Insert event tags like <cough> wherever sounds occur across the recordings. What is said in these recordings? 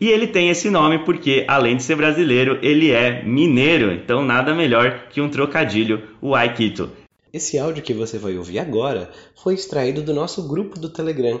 e ele tem esse nome porque, além de ser brasileiro, ele é mineiro. Então, nada melhor que um trocadilho, o Aikito. Esse áudio que você vai ouvir agora foi extraído do nosso grupo do Telegram.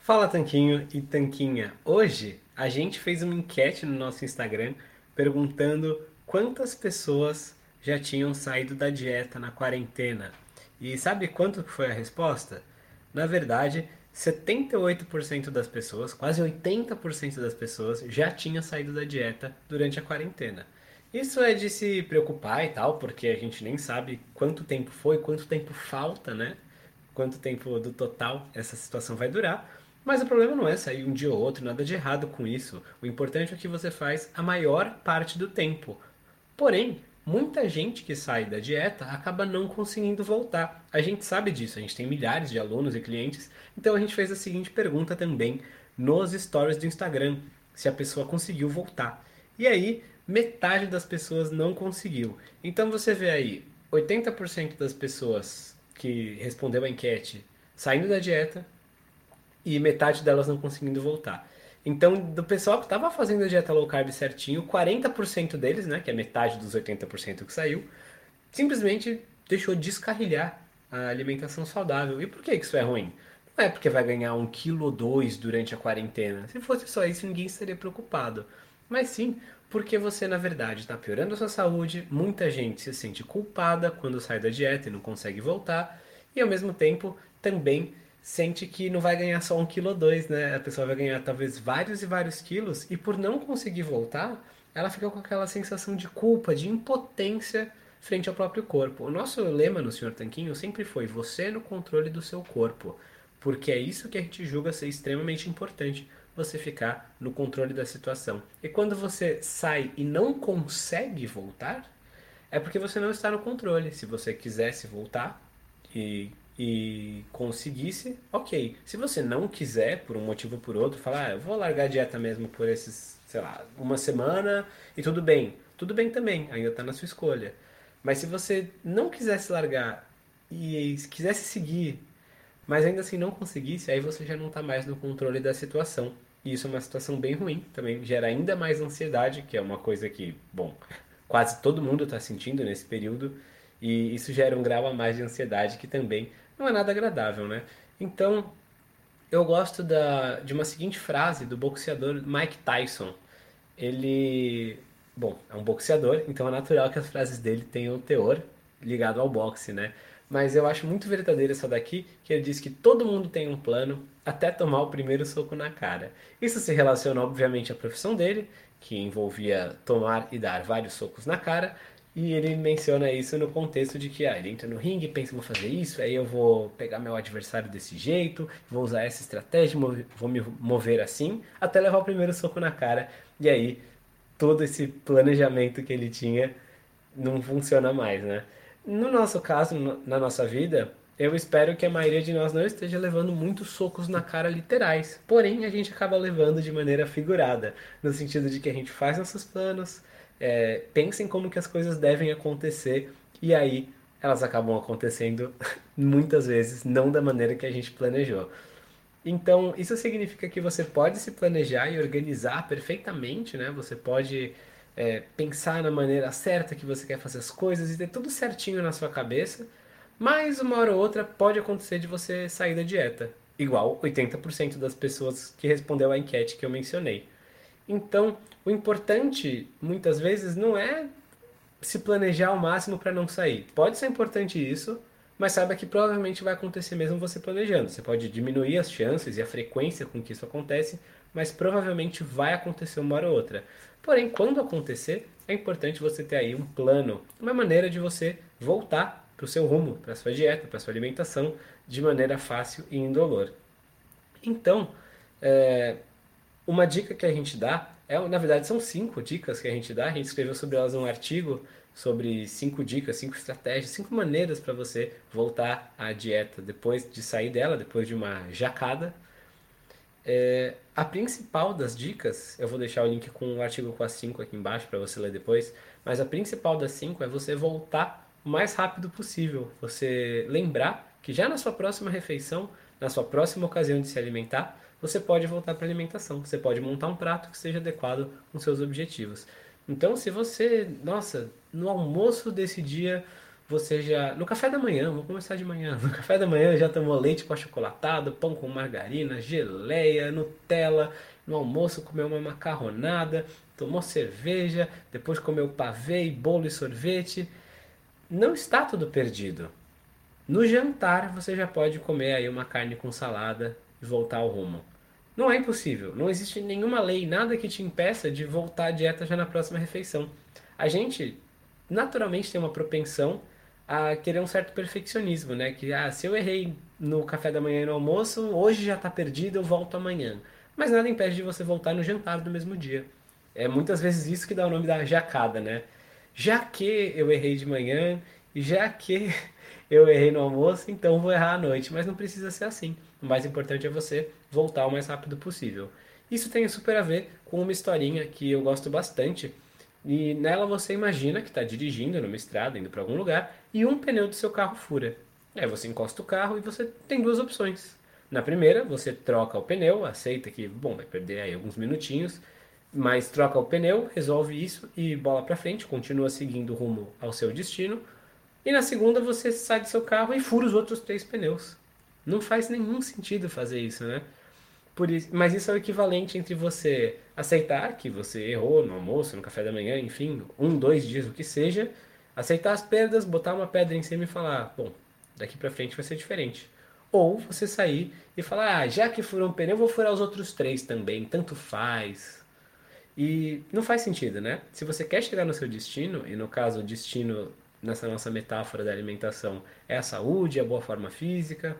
Fala Tanquinho e Tanquinha. Hoje a gente fez uma enquete no nosso Instagram perguntando quantas pessoas já tinham saído da dieta na quarentena. E sabe quanto foi a resposta? Na verdade, 78% das pessoas, quase 80% das pessoas, já tinha saído da dieta durante a quarentena. Isso é de se preocupar e tal, porque a gente nem sabe quanto tempo foi, quanto tempo falta, né? Quanto tempo do total essa situação vai durar. Mas o problema não é sair um dia ou outro, nada de errado com isso. O importante é que você faz a maior parte do tempo. Porém, muita gente que sai da dieta acaba não conseguindo voltar. A gente sabe disso, a gente tem milhares de alunos e clientes, então a gente fez a seguinte pergunta também nos stories do Instagram, se a pessoa conseguiu voltar. E aí, metade das pessoas não conseguiu. Então você vê aí, 80% das pessoas que respondeu a enquete saindo da dieta e metade delas não conseguindo voltar. Então, do pessoal que estava fazendo a dieta low carb certinho, 40% deles, né, que é metade dos 80% que saiu, simplesmente deixou descarrilhar a alimentação saudável. E por que isso é ruim? Não é porque vai ganhar um quilo ou dois durante a quarentena. Se fosse só isso, ninguém estaria preocupado. Mas sim porque você, na verdade, está piorando a sua saúde. Muita gente se sente culpada quando sai da dieta e não consegue voltar. E ao mesmo tempo também sente que não vai ganhar só um quilo ou dois, né? A pessoa vai ganhar talvez vários e vários quilos. E por não conseguir voltar, ela fica com aquela sensação de culpa, de impotência frente ao próprio corpo. O nosso lema no Senhor Tanquinho sempre foi você no controle do seu corpo, porque é isso que a gente julga ser extremamente importante, você ficar no controle da situação. E quando você sai e não consegue voltar, é porque você não está no controle. Se você quisesse voltar e, e conseguisse, ok. Se você não quiser, por um motivo ou por outro, falar, ah, eu vou largar a dieta mesmo por esses, sei lá, uma semana e tudo bem. Tudo bem também, ainda está na sua escolha. Mas se você não quisesse largar e quisesse seguir, mas ainda assim não conseguisse, aí você já não está mais no controle da situação. E isso é uma situação bem ruim, também gera ainda mais ansiedade, que é uma coisa que, bom, quase todo mundo está sentindo nesse período, e isso gera um grau a mais de ansiedade que também não é nada agradável, né? Então, eu gosto da, de uma seguinte frase do boxeador Mike Tyson. Ele Bom, é um boxeador, então é natural que as frases dele tenham teor ligado ao boxe, né? Mas eu acho muito verdadeira essa daqui, que ele diz que todo mundo tem um plano até tomar o primeiro soco na cara. Isso se relaciona, obviamente, à profissão dele, que envolvia tomar e dar vários socos na cara, e ele menciona isso no contexto de que ah, ele entra no ringue, pensa, vou fazer isso, aí eu vou pegar meu adversário desse jeito, vou usar essa estratégia, vou me mover assim, até levar o primeiro soco na cara, e aí todo esse planejamento que ele tinha não funciona mais, né? No nosso caso, na nossa vida, eu espero que a maioria de nós não esteja levando muitos socos na cara literais. Porém, a gente acaba levando de maneira figurada, no sentido de que a gente faz nossos planos, é, pensa em como que as coisas devem acontecer e aí elas acabam acontecendo <laughs> muitas vezes não da maneira que a gente planejou. Então, isso significa que você pode se planejar e organizar perfeitamente, né? Você pode é, pensar na maneira certa que você quer fazer as coisas e ter tudo certinho na sua cabeça, mas uma hora ou outra pode acontecer de você sair da dieta, igual 80% das pessoas que respondeu à enquete que eu mencionei. Então, o importante muitas vezes não é se planejar ao máximo para não sair. Pode ser importante isso, mas saiba que provavelmente vai acontecer mesmo você planejando. Você pode diminuir as chances e a frequência com que isso acontece, mas provavelmente vai acontecer uma hora ou outra. Porém, quando acontecer, é importante você ter aí um plano, uma maneira de você voltar para o seu rumo, para a sua dieta, para a sua alimentação, de maneira fácil e indolor. Então, é, uma dica que a gente dá, é, na verdade são cinco dicas que a gente dá, a gente escreveu sobre elas um artigo sobre cinco dicas, cinco estratégias, cinco maneiras para você voltar à dieta depois de sair dela, depois de uma jacada. É, a principal das dicas, eu vou deixar o link com o artigo com as cinco aqui embaixo para você ler depois, mas a principal das cinco é você voltar o mais rápido possível. Você lembrar que já na sua próxima refeição, na sua próxima ocasião de se alimentar, você pode voltar para a alimentação. Você pode montar um prato que seja adequado com seus objetivos. Então, se você, nossa, no almoço desse dia, você já. No café da manhã, vou começar de manhã. <laughs> No café da manhã já tomou leite com achocolatado, pão com margarina, geleia, Nutella. No almoço comeu uma macarronada, tomou cerveja, depois comeu pavê, bolo e sorvete. Não está tudo perdido. No jantar você já pode comer aí uma carne com salada e voltar ao rumo. Não é impossível. Não existe nenhuma lei, nada que te impeça de voltar à dieta já na próxima refeição. A gente naturalmente tem uma propensão a querer um certo perfeccionismo, né? Que ah, se eu errei no café da manhã e no almoço, hoje já está perdido, eu volto amanhã. Mas nada impede de você voltar no jantar do mesmo dia. É muitas vezes isso que dá o nome da jacada, né? Já que eu errei de manhã, já que <laughs> eu errei no almoço, então vou errar à noite. Mas não precisa ser assim. O mais importante é você voltar o mais rápido possível. Isso tem super a ver com uma historinha que eu gosto bastante. E nela você imagina que está dirigindo numa estrada, indo para algum lugar, e um pneu do seu carro fura. Aí você encosta o carro e você tem duas opções. Na primeira, você troca o pneu, aceita que, bom, vai perder aí alguns minutinhos, mas troca o pneu, resolve isso e bola para frente, continua seguindo rumo ao seu destino. E na segunda você sai do seu carro e fura os outros três pneus. Não faz nenhum sentido fazer isso, né? Por isso, mas isso é o equivalente entre você aceitar que você errou no almoço, no café da manhã, enfim, um, dois dias, o que seja, aceitar as perdas, botar uma pedra em cima e falar, bom, daqui para frente vai ser diferente. Ou você sair e falar, ah, já que furou um pneu, vou furar os outros três também, tanto faz. E não faz sentido, né? Se você quer chegar no seu destino, e no caso o destino nessa nossa metáfora da alimentação é a saúde, a boa forma física,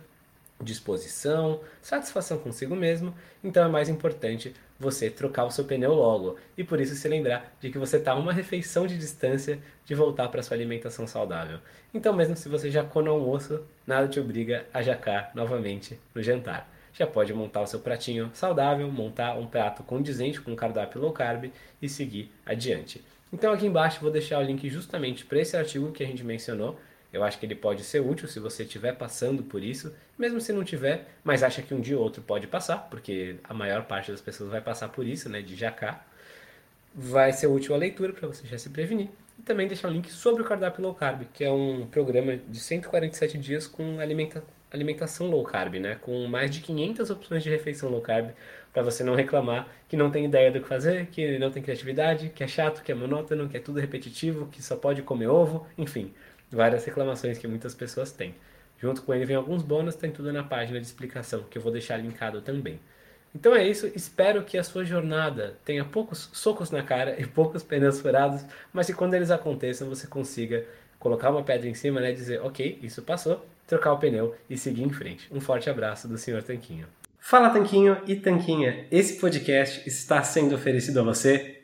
disposição, satisfação consigo mesmo, então é mais importante você trocar o seu pneu logo e por isso se lembrar de que você está a uma refeição de distância de voltar para sua alimentação saudável. Então, mesmo se você jacou no almoço, nada te obriga a jacar novamente no jantar. Já pode montar o seu pratinho saudável, montar um prato condizente com cardápio low carb e seguir adiante. Então, aqui embaixo vou deixar o link justamente para esse artigo que a gente mencionou eu acho que ele pode ser útil se você estiver passando por isso, mesmo se não tiver, mas acha que um dia ou outro pode passar, porque a maior parte das pessoas vai passar por isso, né, de jacar. Vai ser útil a leitura para você já se prevenir. E também deixar o link sobre o cardápio low carb, que é um programa de 147 dias com alimenta alimentação low carb, né, com mais de 500 opções de refeição low carb, para você não reclamar que não tem ideia do que fazer, que não tem criatividade, que é chato, que é monótono, que é tudo repetitivo, que só pode comer ovo, enfim várias reclamações que muitas pessoas têm. Junto com ele vem alguns bônus, tem tudo na página de explicação, que eu vou deixar linkado também. Então é isso, espero que a sua jornada tenha poucos socos na cara e poucos pneus furados, mas que quando eles aconteçam você consiga colocar uma pedra em cima, né, dizer, ok, isso passou, trocar o pneu e seguir em frente. Um forte abraço do Sr. Tanquinho. Fala Tanquinho e Tanquinha, esse podcast está sendo oferecido a você